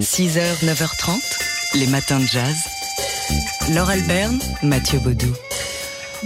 6h, 9h30, les matins de jazz. Laure Alberne, Mathieu Baudou.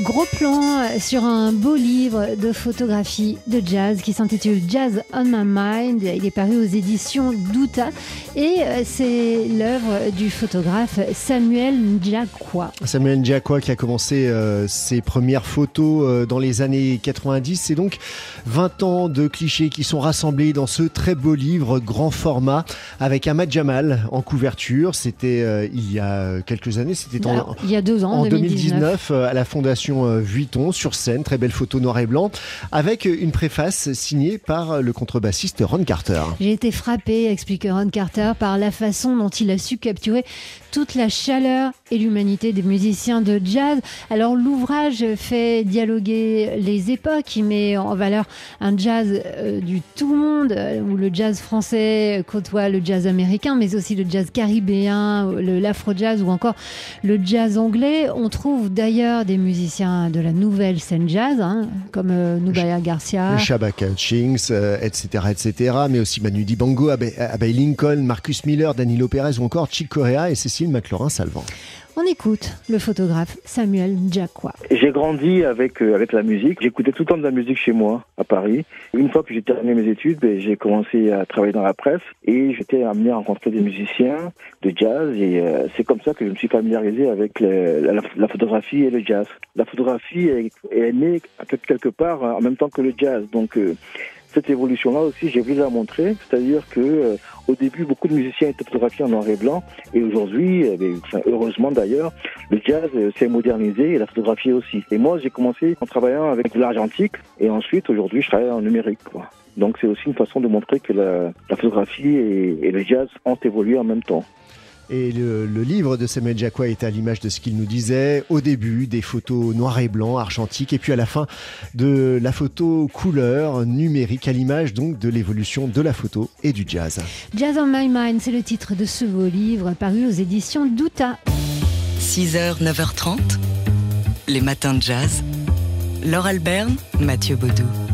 Gros plan sur un beau livre de photographie de jazz qui s'intitule Jazz on My Mind. Il est paru aux éditions Douta et euh, c'est l'œuvre du photographe Samuel Njakwa. Samuel Njakwa qui a commencé euh, ses premières photos euh, dans les années 90. C'est donc 20 ans de clichés qui sont rassemblés dans ce très beau livre grand format avec Ahmad Jamal en couverture. C'était il y a quelques années, c'était en, il y a deux ans, en 2019 à la Fondation Vuitton sur scène, très belle photo noir et blanc, avec une préface signée par le contrebassiste Ron Carter. J'ai été frappé, explique Ron Carter, par la façon dont il a su capturer toute la chaleur et l'humanité des musiciens de jazz. Alors l'ouvrage fait dialoguer les époques, il met en valeur un jazz euh, du tout monde, euh, où le jazz français côtoie le jazz américain, mais aussi le jazz caribéen, l'afro-jazz ou encore le jazz anglais. On trouve d'ailleurs des musiciens de la nouvelle scène jazz, hein, comme euh, Nubaya Garcia. Shabaka Chings, etc., etc., mais aussi Manu Dibango, Abbey Lincoln, Marcus Miller, Danilo Perez ou encore Chick Corea et Cécile McLaurin-Salvant. On écoute le photographe Samuel Jacqua. J'ai grandi avec, euh, avec la musique. J'écoutais tout le temps de la musique chez moi, à Paris. Une fois que j'ai terminé mes études, ben, j'ai commencé à travailler dans la presse et j'étais amené à rencontrer des musiciens de jazz et euh, c'est comme ça que je me suis familiarisé avec la, photographie et le jazz. La photographie est, est née quelque part en même temps que le jazz. Donc euh, cette évolution-là aussi, j'ai voulu la montrer, c'est-à-dire que euh, au début, beaucoup de musiciens étaient photographiés en noir et blanc, et aujourd'hui, eh heureusement d'ailleurs, le jazz euh, s'est modernisé et la photographie aussi. Et moi, j'ai commencé en travaillant avec de l'argentique, et ensuite, aujourd'hui, je travaille en numérique. Donc c'est aussi une façon de montrer que la, photographie et le jazz ont évolué en même temps. Et le, livre de Samuel Jacqua est à l'image de ce qu'il nous disait au début, des photos noir et blanc, argentiques, et puis à la fin de la photo couleur numérique, à l'image donc de l'évolution de la photo et du jazz. Jazz on My Mind, c'est le titre de ce beau livre paru aux éditions Douta. 6h, 9h30, les matins de jazz. Laure Alberne, Mathieu Baudou.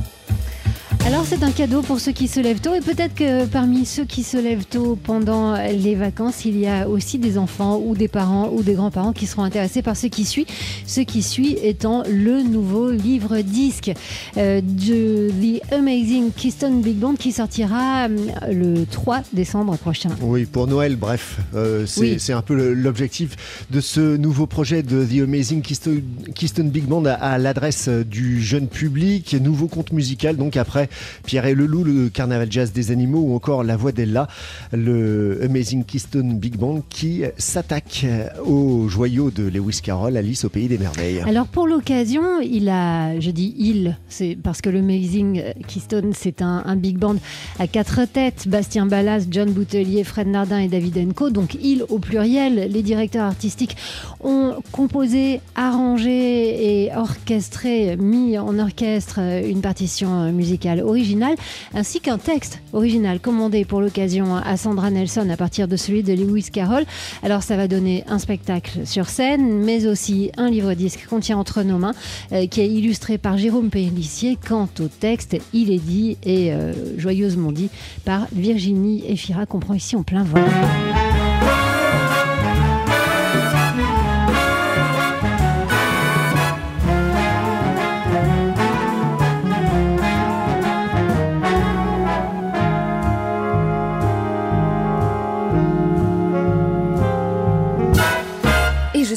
Alors c'est un cadeau pour ceux qui se lèvent tôt et peut-être que parmi ceux qui se lèvent tôt pendant les vacances, il y a aussi des enfants ou des parents ou des grands-parents qui seront intéressés par ce qui suit. Ce qui suit étant le nouveau livre disque euh, de The Amazing Keystone Big Band qui sortira euh, le 3 décembre prochain. Oui, pour Noël, bref, euh, c'est un peu l'objectif de ce nouveau projet de The Amazing Keystone, Big Band à, à l'adresse du jeune public, nouveau conte musical donc après Pierre et le Loup, le Carnaval Jazz des Animaux ou encore La Voix d'Ella, le Amazing Keystone Big Band qui s'attaque au joyau de Lewis Carroll, Alice au Pays des Merveilles. Alors pour l'occasion, il a, je dis il, c'est parce que le Amazing Keystone c'est un, big band à quatre têtes, Bastien Ballas, John Boutelier, Fred Nardin et David Enco, donc il au pluriel, les directeurs artistiques ont composé, arrangé et orchestré, mis en orchestre une partition musicale original, ainsi qu'un texte original commandé pour l'occasion à Sandra Nelson à partir de celui de Lewis Carroll. Alors ça va donner un spectacle sur scène, mais aussi un livre-disque qu'on tient entre nos mains, euh, qui est illustré par Jérôme Pellissier. Quant au texte, il est dit et euh, joyeusement dit par Virginie Efira, qu'on prend ici en plein vol.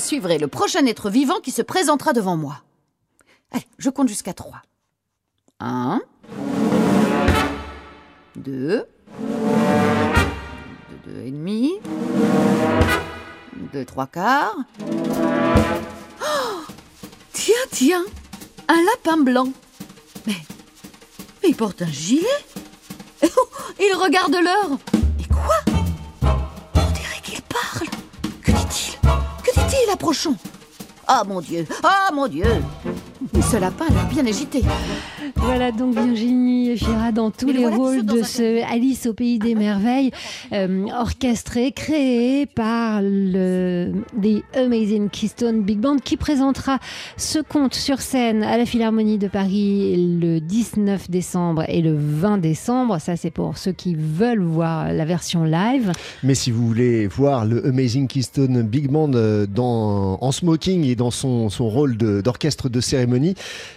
suivrai le prochain être vivant qui se présentera devant moi. Allez, je compte jusqu'à trois. Un. Deux. Deux, et demi. Deux, trois quarts. Oh tiens, tiens Un lapin blanc. Mais, mais il porte un gilet. il regarde l'heure. Approchons. Ah mon Dieu, ah mon Dieu Ce lapin a l'air bien agité. Voilà donc Virginie Fira dans tous les rôles de ce Alice au pays des merveilles, euh, orchestré, créé par le The Amazing Keystone Big Band qui présentera ce conte sur scène à la Philharmonie de Paris le 19 décembre et le 20 décembre. Ça c'est pour ceux qui veulent voir la version live. Mais si vous voulez voir le Amazing Keystone Big Band euh, dans, en smoking et dans son, son rôle d'orchestre de, de cérémonie,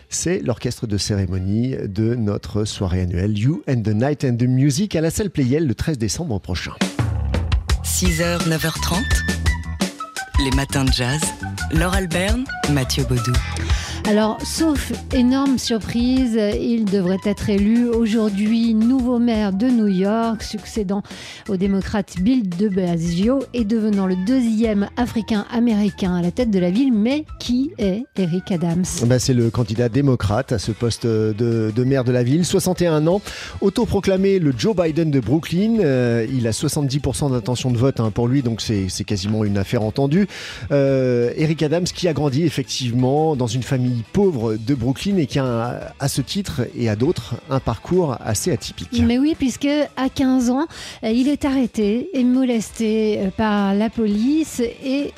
c'est l'orchestre de cérémonie de notre soirée annuelle You and the Night and the Music à la salle Playel le 13 décembre prochain. 6h, 9h30, les matins de jazz. Laure Alberne, Mathieu Baudou. Alors, sauf énorme surprise, il devrait être élu aujourd'hui nouveau maire de New York, succédant au démocrate Bill de Blasio et devenant le deuxième Africain-Américain à la tête de la ville. Mais qui est Eric Adams? Ben, C'est le candidat démocrate à ce poste de, maire de la ville, 61 ans, autoproclamé le Joe Biden de Brooklyn. Euh, il a 70% d'intention de vote hein, pour lui, donc c'est quasiment une affaire entendue. Euh, Eric Adams qui a grandi effectivement dans une famille pauvre de Brooklyn et qui a à ce titre et à d'autres un parcours assez atypique. Mais oui, puisque à 15 ans, il est arrêté et molesté par la police et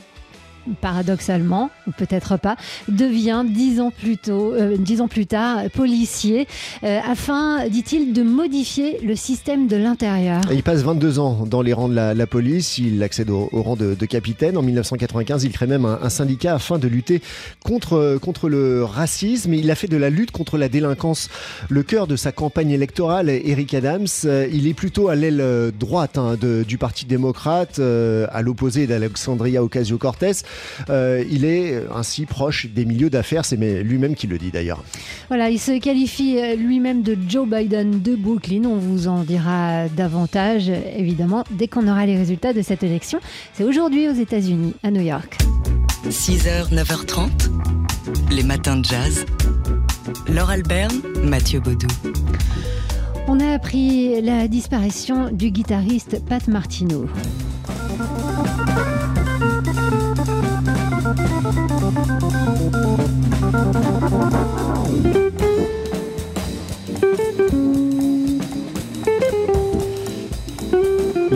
paradoxalement, peut-être pas, devient dix ans plus tôt, euh, dix ans plus tard, policier, euh, afin, dit-il, de modifier le système de l'intérieur. Il passe 22 ans dans les rangs de la, police, il accède au, rang de, capitaine. En 1995, il crée même un, syndicat afin de lutter contre, contre le racisme. Il a fait de la lutte contre la délinquance le cœur de sa campagne électorale. Eric Adams, euh, il est plutôt à l'aile droite hein, du Parti démocrate, à l'opposé d'Alexandria Ocasio-Cortez. Euh, il est ainsi proche des milieux d'affaires, c'est lui-même qui le dit d'ailleurs. Voilà, il se qualifie euh, lui-même de Joe Biden de Brooklyn. On vous en dira davantage, évidemment, dès qu'on aura les résultats de cette élection. C'est aujourd'hui aux États-Unis, à New York. 6h, 9h30, les matins de jazz. Laure Alberne, Mathieu Baudou. On a appris la disparition du guitariste Pat Martino.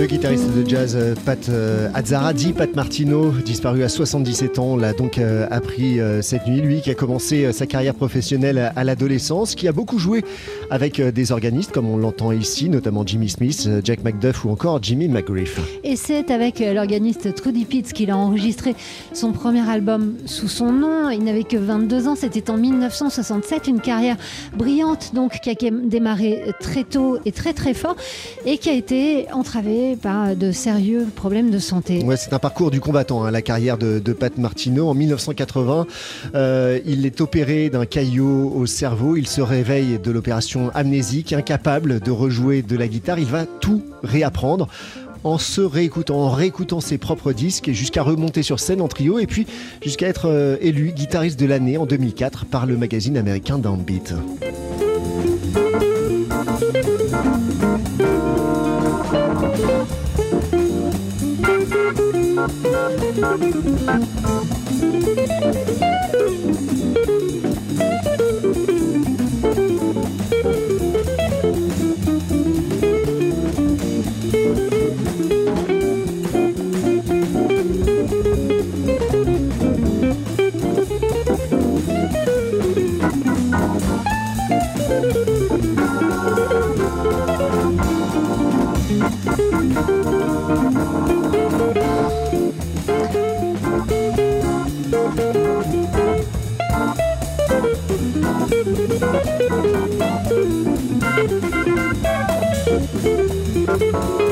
Le guitariste de jazz euh, Pat euh, Azzaradi, Pat Martino, disparu à 77 ans, l'a donc euh, appris cette nuit. Lui qui a commencé sa carrière professionnelle à l'adolescence, qui a beaucoup joué avec des organistes comme on l'entend ici, notamment Jimmy Smith, Jack McDuff ou encore Jimmy McGriff. Et c'est avec l'organiste Trudy Pitts qu'il a enregistré son premier album sous son nom. Il n'avait que 22 ans, c'était en 1967, une carrière brillante donc qui a démarré très tôt et très très fort et qui a été entravée par de sérieux problèmes de santé. C'est un parcours du combattant, hein, la carrière de, Pat Martino. En 1980, euh, il est opéré d'un caillot au cerveau. Il se réveille de l'opération amnésique, incapable de rejouer de la guitare. Il va tout réapprendre en se réécoutant, en réécoutant ses propres disques jusqu'à remonter sur scène en trio et puis jusqu'à être euh, élu guitariste de l'année en 2004 par le magazine américain Downbeat. Le thank you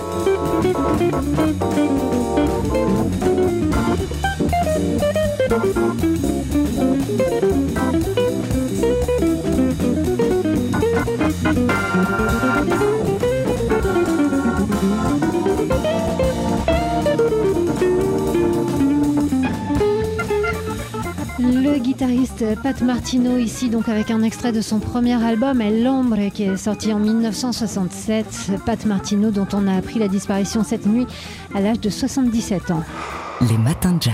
Pat Martino ici donc avec un extrait de son premier album El Hombre qui est sorti en 1967. Pat Martino dont on a appris la disparition cette nuit à l'âge de 77 ans. Les matins de jazz.